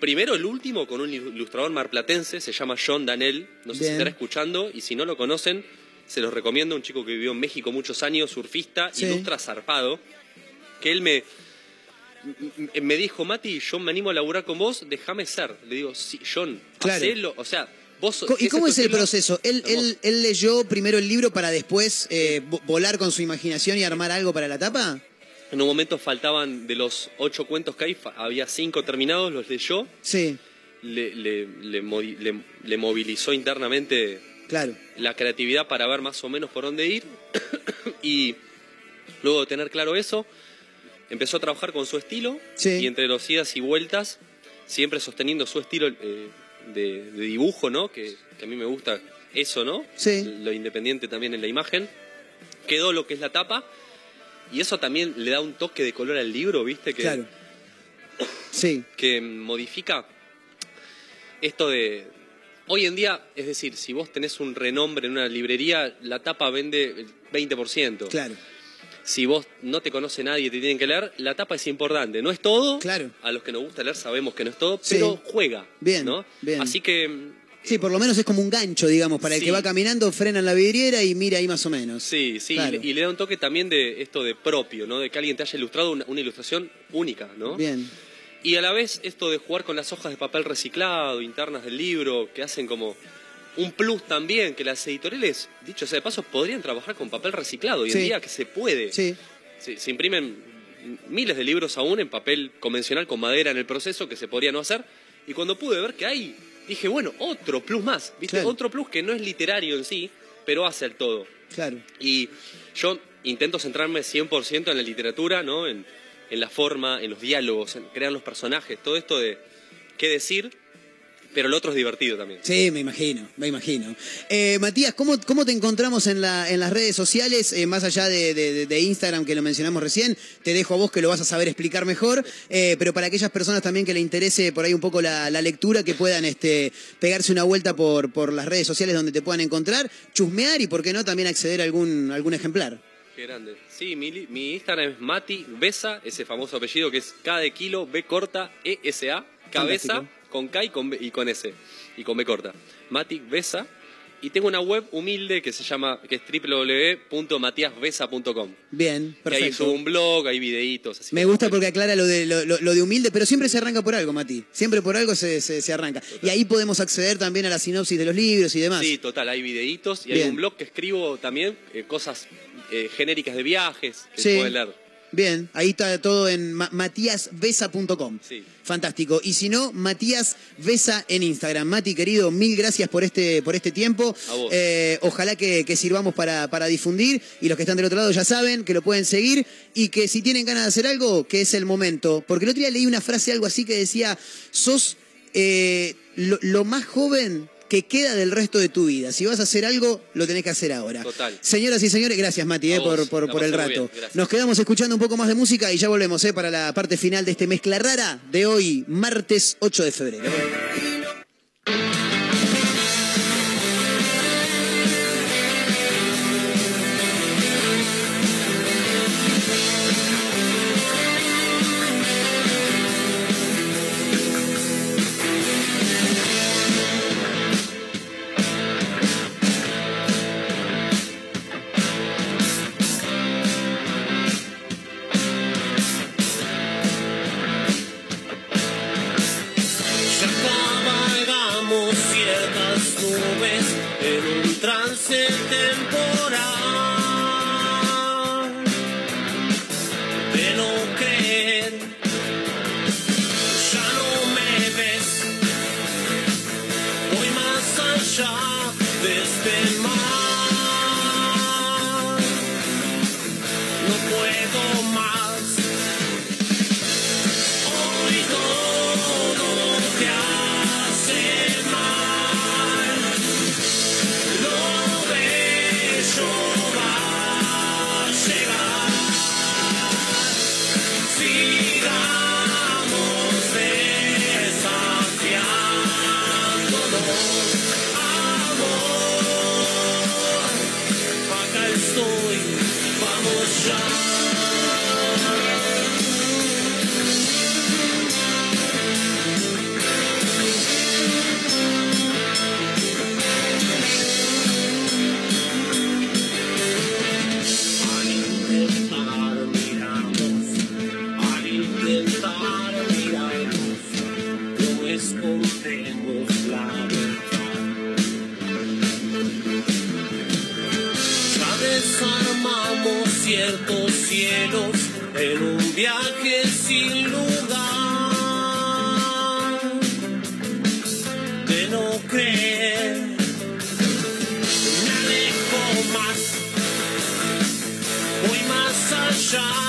Primero el último con un ilustrador marplatense, se llama John Danel, no sé si estará escuchando, y si no lo conocen, se los recomiendo, un chico que vivió en México muchos años, surfista, Sí. ilustra zarpado, que él me, me dijo, Mati, yo me animo a laburar con vos, déjame ser. Le digo, sí, John, Claro. hacelo, o sea, vos... ¿Y cómo es el proceso? Él, él, él leyó primero el libro para después eh, vo- volar con su imaginación y armar algo para la tapa. En un momento faltaban de los ocho cuentos que hay, había cinco terminados, los leyó, Sí, le, le- le modi- le- le movilizó internamente claro. la creatividad para ver más o menos por dónde ir y luego de tener claro eso, empezó a trabajar con su estilo Sí. y entre los idas y vueltas, siempre sosteniendo su estilo eh, de, de dibujo, ¿no? Que, que a mí me gusta eso, ¿no? Sí. Lo independiente también en la imagen. Quedó lo que es la tapa y eso también le da un toque de color al libro, ¿viste? Que, Claro. Sí, que modifica esto de... Hoy en día, es decir, si vos tenés un renombre en una librería, la tapa vende el 20%. claro. Si vos no te conoce nadie y te tienen que leer, la tapa es importante. No es todo. Claro. A los que nos gusta leer sabemos que no es todo, Sí. pero juega. Bien, ¿no? bien. Así que, Sí, por lo menos es como un gancho, digamos, para el Sí. que va caminando, frena en la vidriera y mira ahí más o menos. sí, sí. Claro. Y, le- y le da un toque también de esto de propio, ¿no? De que alguien te haya ilustrado una, una ilustración única, ¿no? Bien. Y a la vez esto de jugar con las hojas de papel reciclado, internas del libro, que hacen como un plus también, que las editoriales, dicho sea de paso, podrían trabajar con papel reciclado hoy Sí. en día, que se puede. Sí, Se, se imprimen miles de libros aún en papel convencional con madera en el proceso que se podría no hacer. Y cuando pude ver que hay, dije, bueno, otro plus más, ¿viste? Claro. Otro plus que no es literario en sí, pero hace el todo. claro. Y yo intento centrarme 100% en la literatura, ¿no? En, en la forma, en los diálogos, en crear los personajes, todo esto de qué decir, pero lo otro es divertido también. Sí, me imagino, me imagino. Eh, Matías, ¿cómo, ¿cómo te encontramos en, la, en las redes sociales, eh, más allá de, de- de Instagram que lo mencionamos recién? Te dejo a vos que lo vas a saber explicar mejor, eh, pero para aquellas personas también que le interese por ahí un poco la, la lectura, que puedan este, pegarse una vuelta por, por las redes sociales donde te puedan encontrar, chusmear y, por qué no, también acceder a algún, algún ejemplar. Qué grande. Sí, mi, mi Instagram es Mati Besa, ese famoso apellido que es K de kilo, B corta, E S A, cabeza, Fantástico. Con K y con, B, y con S, y con B corta. Mati Besa. Y tengo una web humilde que se llama, que es www.matiasbesa.com. Bien, Que ahí perfecto. subo un blog, hay videitos. Así Me gusta porque aclara lo de, lo, de humilde, pero siempre se arranca por algo, Mati. Siempre por algo se, se- se arranca. Y ahí podemos acceder también a la sinopsis de los libros y demás. Sí, total, hay videitos y Bien. hay un blog que escribo también, eh, cosas eh, genéricas de viajes que Sí. se pueden leer. Bien, ahí está todo en ma- matiasbesa.com. Sí. Fantástico. Y si no, Matías Besa en Instagram. Mati, querido, mil gracias por este, por este tiempo. A vos. Eh, ojalá que, que sirvamos para, para difundir. Y los que están del otro lado ya saben que lo pueden seguir. Y que si tienen ganas de hacer algo, que es el momento. Porque el otro día leí una frase, algo así, que decía: sos eh, lo, lo más joven que queda del resto de tu vida. Si vas a hacer algo, lo tenés que hacer ahora. Total. Señoras y señores, gracias Mati eh, por, por, la por el rato. Nos quedamos escuchando un poco más de música y ya volvemos eh, para la parte final de este mezcla rara de hoy, martes 8 de febrero. Ciertos cielos en un viaje sin lugar de no creer. Me alejo más, voy más allá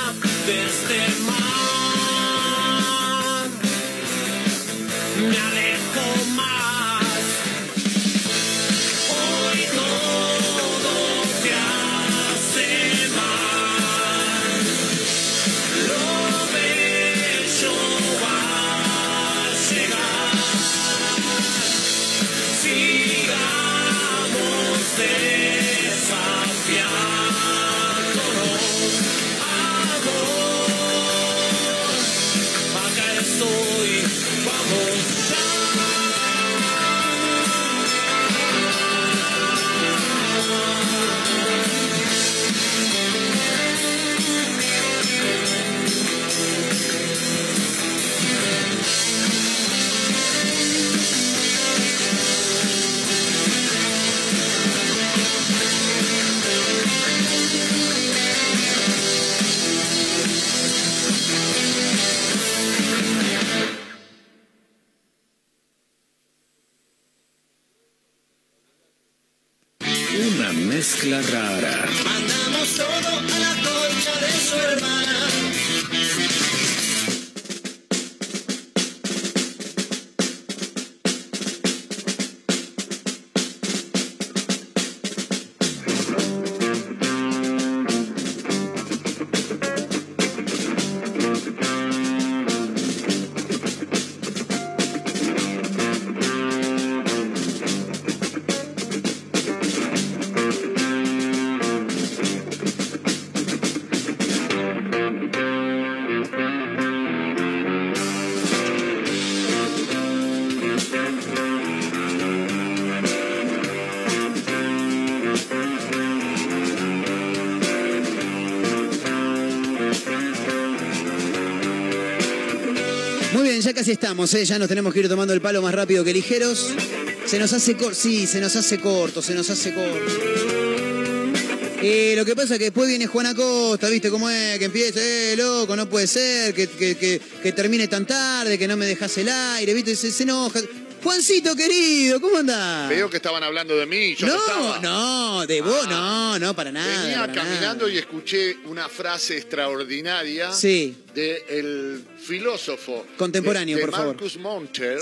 mezcla rara. Estamos, ¿eh? ya nos tenemos que ir tomando el palo más rápido que ligeros. Se nos hace corto, sí, se nos hace corto, se nos hace corto. Eh, lo que pasa es que después viene Juan Acosta, ¿viste cómo es? Que empieza, eh, loco, no puede ser, que, que- que- termine tan tarde, que no me dejas el aire, ¿viste? Se enoja. Juancito querido, ¿cómo andás? Veo que estaban hablando de mí, yo no, no, estaba. no, de vos, no, no, para nada. Venía para caminando nada. y escuché una frase extraordinaria Sí. del filósofo Contemporáneo, de, de por favor. Marcus Monter.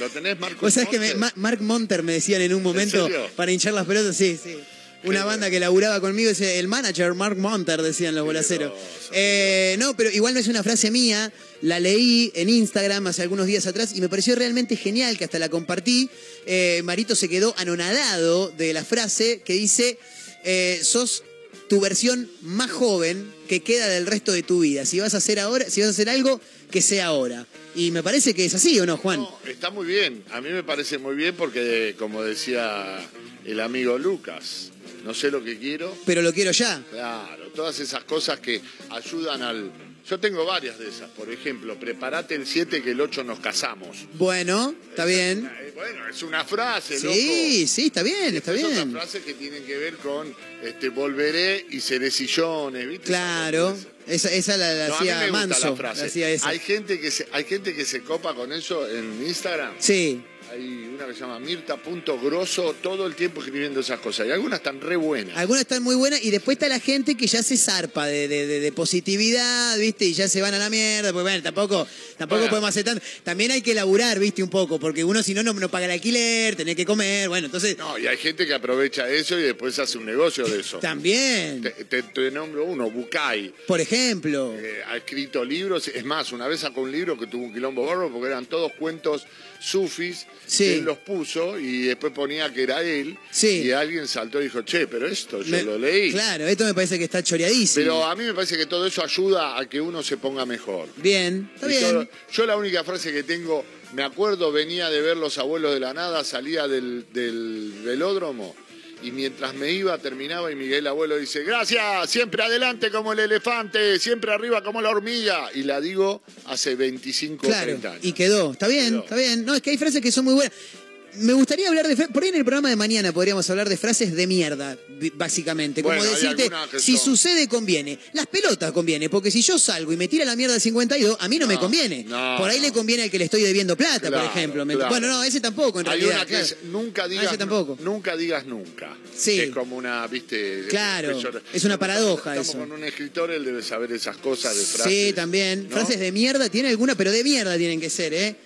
¿Lo tenés, Marcus Vos sabés que me- Monter? Ma- Mark Monter me decían en un momento para hinchar las pelotas, sí, sí. Una banda que laburaba conmigo, dice, el manager Mark Monter, decían los bolaceros. Eh, no, pero igual no es una frase mía, la leí en Instagram hace algunos días atrás y me pareció realmente genial que hasta la compartí. Eh, Marito se quedó anonadado de la frase que dice, eh, sos tu versión más joven que queda del resto de tu vida. Si vas a hacer ahora, si vas a hacer algo, que sea ahora. Y me parece que es así, ¿o no, Juan? Está muy bien, a mí me parece muy bien porque, como decía el amigo Lucas, no sé lo que quiero. Pero lo quiero ya. Claro, todas esas cosas que ayudan al... Yo tengo varias de esas, por ejemplo, prepárate el 7 que el 8 nos casamos. Bueno, está bien. Eh, Bueno, es una frase, loco. Sí, sí, está bien, está bien. otras frases que tienen que ver con este, volveré y seré sillones, ¿viste? Claro, esa, esa la, la No, a mí hacía me gusta Manso. la frase. la hacía esa. Hay gente que se, hay gente que se copa con eso en Instagram. Sí. Hay una que se llama Mirta.grosso todo el tiempo escribiendo esas cosas. Y algunas están re buenas. Algunas están muy buenas y después está la gente que ya se zarpa de, de- de- de positividad, ¿viste? Y ya se van a la mierda. Pues bueno, tampoco, tampoco Bueno. podemos hacer tanto. También hay que laburar, ¿viste? Un poco, porque uno si no, no, no paga el alquiler, tenés que comer. Bueno, entonces. No, y hay gente que aprovecha eso y después hace un negocio de eso. También. Te, te- te nombro uno, Bucay. Por ejemplo. Eh, ha escrito libros. Es más, una vez sacó un libro que tuvo un quilombo barro porque eran todos cuentos sufis. Sí. Él los puso y después ponía que era él. Sí. Y alguien saltó y dijo, che, pero esto yo Me- lo leí. Claro, esto me parece que está choreadísimo. Pero a mí me parece que todo eso ayuda a que uno se ponga mejor. Bien, está Y bien. todo- yo la única frase que tengo, me acuerdo, venía de ver Los Abuelos de la Nada, salía del, del velódromo y mientras me iba terminaba y Miguel Abuelo dice, gracias, siempre adelante como el elefante, siempre arriba como la hormiga. Y la digo hace 25 o Claro, 30 años. y quedó. Está bien, Quedó. está bien. No, es que hay frases que son muy buenas. Me gustaría hablar de. Por ahí en el programa de mañana podríamos hablar de frases de mierda, básicamente. Como Bueno, decirte, si son- sucede, conviene. Las pelotas conviene, porque si yo salgo y me tira la mierda de 52, a mí no, me conviene. no, por ahí le conviene al que le estoy debiendo plata, Claro, por ejemplo. Claro. Bueno, no, ese tampoco, en Hay realidad. una que claro. es nunca Ah, digas, ese tampoco. nunca digas nunca. Sí. Es como una, viste. Claro, es una paradoja Estamos eso. con un escritor, él debe saber esas cosas de frases. Sí, también. Frases de mierda, tiene alguna, pero de mierda tienen que ser, ¿eh?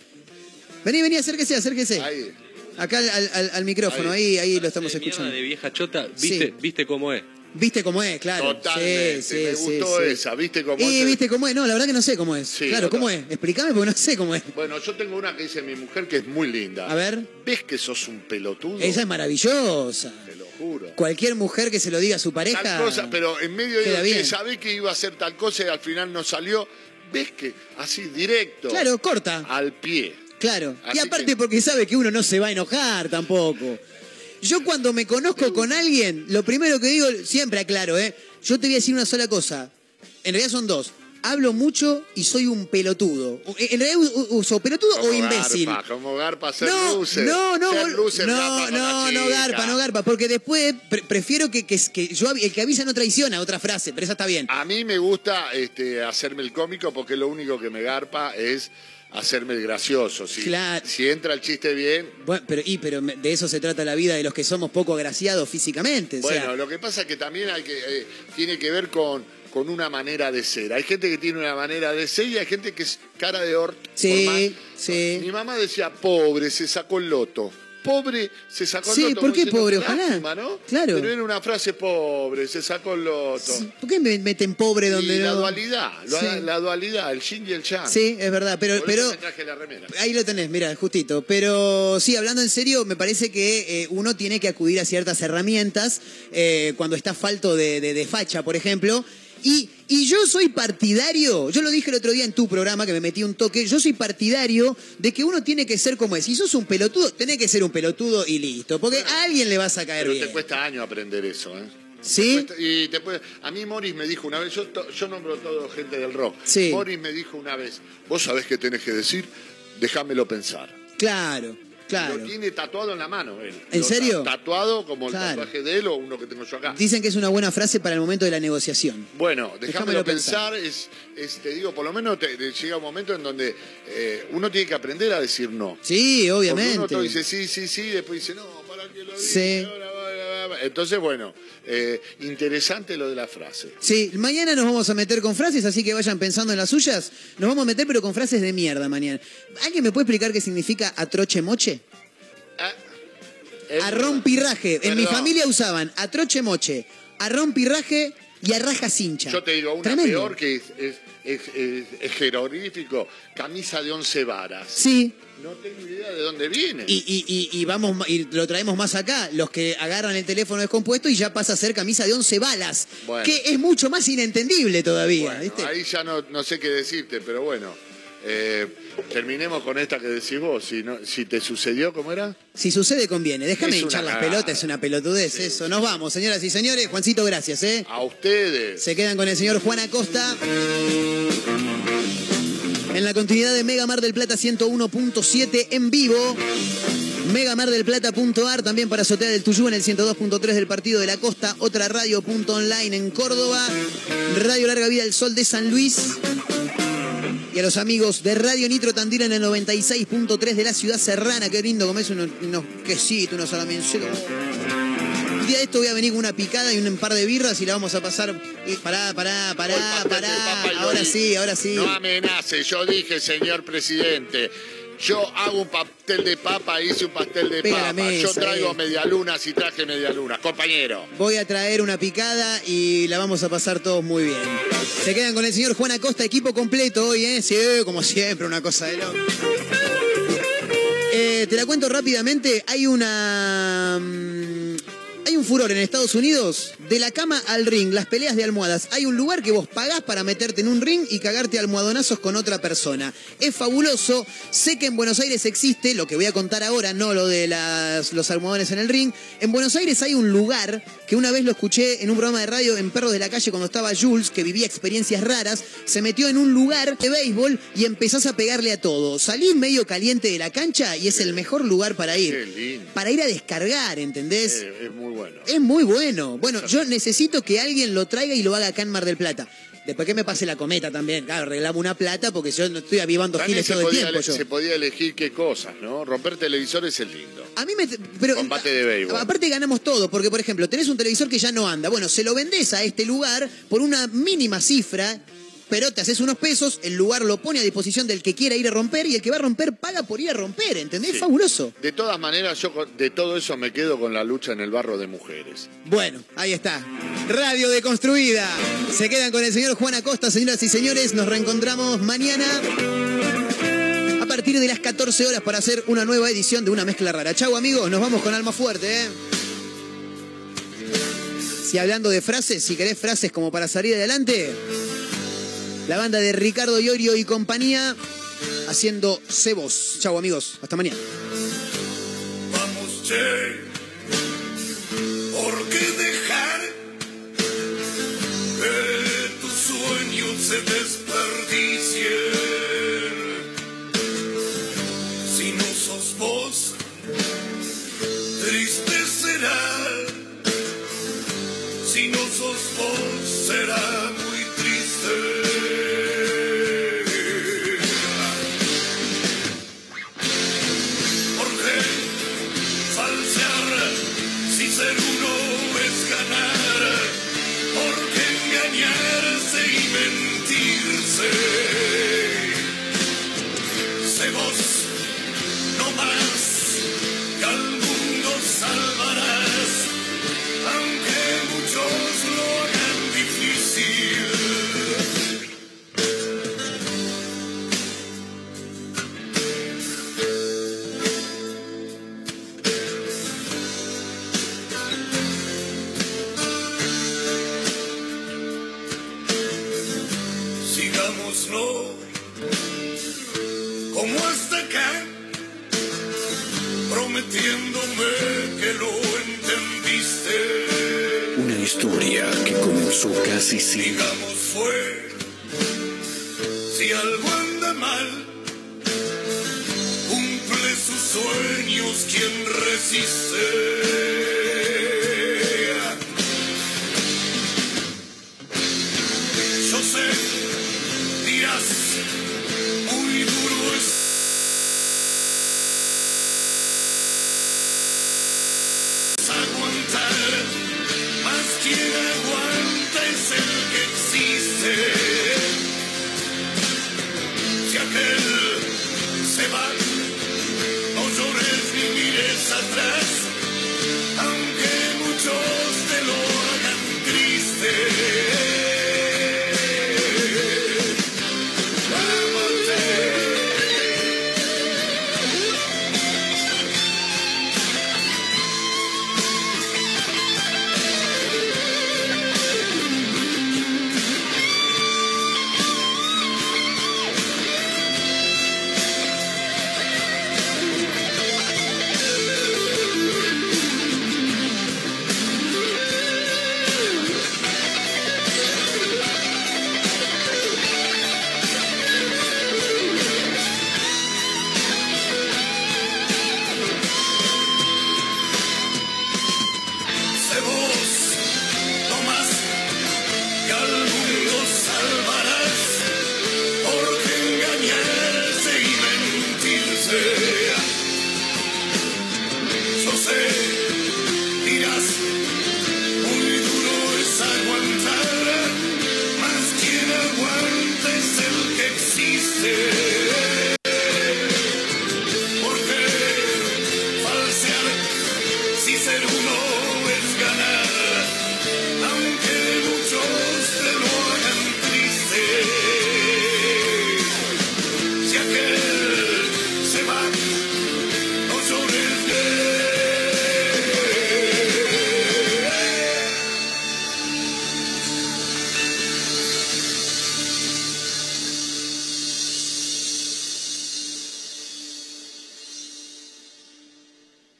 Vení, vení, acérquese, acérquese. Ahí. Acá al, al- al micrófono, ahí, ahí lo estamos escuchando. de vieja chota, ¿viste, Sí. viste cómo es? ¿Viste cómo es? Claro. Totalmente. Sí, sí, me sí, gustó sí. esa, ¿viste cómo Y es? viste cómo es, no, la verdad que no sé cómo es. Sí, claro. ¿cómo es? Explícame porque no sé cómo es. Bueno, yo tengo una que dice mi mujer que es muy linda. A ver. ¿Ves que sos un pelotudo? Esa es maravillosa. Te lo juro. Cualquier mujer que se lo diga a su pareja. Tal cosa, pero en medio de queda que bien. sabés que iba a hacer tal cosa y al final no salió. ¿Ves que así directo? Claro, corta. Al pie. Claro. Así y aparte que- porque sabe que uno no se va a enojar tampoco. Yo cuando me conozco con alguien, lo primero que digo, siempre aclaro, ¿eh? Yo te voy a decir una sola cosa. En realidad son dos. Hablo mucho y soy un pelotudo. En realidad uso pelotudo Como o imbécil. Garpa, como garpa ser No, loser. no, no, Ser loser, no, no, no, garpa, no garpa, porque después pre- prefiero que, que, que yo el que avisa no traiciona, otra frase, pero esa está bien. A mí me gusta este, hacerme el cómico porque lo único que me garpa es hacerme el gracioso. Si, Claro. si entra el chiste bien. Bueno, pero, y, pero de eso se trata la vida de los que somos poco agraciados físicamente. o sea, Bueno, lo que pasa es que también hay que, eh, tiene que ver con, con una manera de ser. Hay gente que tiene una manera de ser y hay gente que es cara de orto. Sí, sí. Mi mamá decía, pobre, se sacó el loto. Pobre, se sacó Sí, el loto. ¿por como qué pobre? "Qué Ojalá". lástima, ¿no? Claro. Pero era una frase pobre, se sacó el loto. ¿Por qué me meten pobre donde y la no? dualidad, la, Sí. la dualidad, el yin y el yang. Sí, es verdad, pero, Por pero eso me traje la remera. ahí lo tenés, mira, justito. Pero sí, hablando en serio, me parece que eh, uno tiene que acudir a ciertas herramientas eh, cuando está falto de, de- de facha, por ejemplo. Y, y yo soy partidario, yo lo dije el otro día en tu programa que me metí un toque, yo soy partidario de que uno tiene que ser como es. Si sos un pelotudo, tenés que ser un pelotudo y listo, porque a alguien le vas a caer Pero bien. te cuesta años aprender eso, ¿eh? ¿Sí? Y puede- a mí Morris me dijo una vez, yo, to- yo nombro todo gente del rock. Sí. Morris me dijo una vez, vos sabés qué tenés que decir, déjamelo pensar. Claro, claro. Lo tiene tatuado en la mano él. ¿En Lo serio? ta- Tatuado como el Claro. tatuaje de él o uno que tengo yo acá. Dicen que es una buena frase para el momento de la negociación. Bueno, déjamelo pensar. es, es, te digo, por lo menos te- te llega un momento en donde eh, uno tiene que aprender a decir no. Sí, Porque obviamente. uno todo dice sí, sí, sí, después dice no, para que lo diga, Sí. ahora va, va, va". Entonces, bueno, eh, interesante lo de la frase. Sí, mañana nos vamos a meter con frases, así que vayan pensando en las suyas. Nos vamos a meter, pero con frases de mierda mañana. ¿Alguien me puede explicar qué significa atroche moche? Es Arrón pirraje. En mi familia usaban atroche moche, arrón pirraje y arraja cincha. Yo te digo, una Tremendo. peor que es, es, es, es- es jeroglífico, camisa de once varas. Sí. No tengo idea de dónde viene. Y, y- y- y vamos y lo traemos más acá, los que agarran el teléfono descompuesto y ya pasa a ser camisa de 11 balas, Bueno. que es mucho más inentendible todavía, Bueno, ¿viste? ahí ya no, no sé qué decirte, pero bueno. eh, terminemos con esta que decís vos. Si, no, si te sucedió, ¿cómo era? Si sucede, conviene. Déjame hinchar las pelotas, es una pelotudez eso. Nos vamos, señoras y señores. Juancito, gracias, ¿eh? A ustedes. Se quedan con el señor Juan Acosta. En la continuidad de Mega Mar del Plata 101.7 en vivo. Megamardelplata.ar también para Azotea del Tuyú en el 102.3 del Partido de la Costa. Otra radio.online en Córdoba. Radio Larga Vida del Sol de San Luis. Y a los amigos de Radio Nitro Tandil en el 96.3 de la ciudad serrana. Qué lindo comerse unos, unos quesitos, unos. Un día de esto voy a venir con una picada y un par de birras y la vamos a pasar. Y pará, pará, pará, pará. Ahora sí, ahora sí. No amenace, yo dije, señor presidente. Yo hago un pastel de papa, hice un pastel de Pega la papa. mesa, yo traigo eh. medialunas y traje medialunas. Compañero. Voy a traer una picada y la vamos a pasar todos muy bien. Se quedan con el señor Juan Acosta, equipo completo hoy, ¿eh? Sí, como siempre, una cosa de loco. Eh, te la cuento rápidamente. Hay una. mm, Hay un furor en Estados Unidos de la cama al ring, las peleas de almohadas. Hay un lugar que vos pagás para meterte en un ring y cagarte almohadonazos con otra persona. Es fabuloso. Sé que en Buenos Aires existe, lo que voy a contar ahora, no lo de las- los almohadones en el ring. En Buenos Aires hay un lugar que una vez lo escuché en un programa de radio en Perros de la Calle cuando estaba Jules, que vivía experiencias raras. Se metió en un lugar de béisbol y empezás a pegarle a todo. Salís medio caliente de la cancha y es el mejor lugar para ir. Para ir a descargar, ¿entendés? Eh, es muy bueno. Es muy bueno. Bueno, yo necesito que alguien lo traiga y lo haga acá en Mar del Plata. Después que me pase la cometa también. Claro, arreglamos una plata porque yo no estoy avivando También giles se todo el podía, tiempo. ele- Yo. se podía elegir qué cosas, ¿no? Romper televisores es lindo. A mí me. Pero, Combate de béisbol. Aparte ganamos todo, porque por ejemplo, tenés un televisor que ya no anda. Bueno, se lo vendés a este lugar por una mínima cifra, pero te haces unos pesos, el lugar lo pone a disposición del que quiera ir a romper y el que va a romper paga por ir a romper, ¿entendés? Sí. Fabuloso. De todas maneras, yo de todo eso me quedo con la lucha en el barro de mujeres. Bueno, ahí está. Radio deconstruida. Se quedan con el señor Juan Acosta, señoras y señores. Nos reencontramos mañana a partir de las 14 horas para hacer una nueva edición de Una Mezcla Rara. Chau amigos, nos vamos con alma fuerte. ¿eh? Si hablando de frases, si querés frases como para salir adelante, la banda de Ricardo Iorio y compañía haciendo cebos. Chau amigos, hasta mañana. Vamos, che. ¿Por qué dejar que tus sueños se desperdicien? Si no sos vos, triste será. Si no sos vos, será casi sí. Digamos fue, si algo anda mal, cumple sus sueños quien resiste. Yo sé, dirás.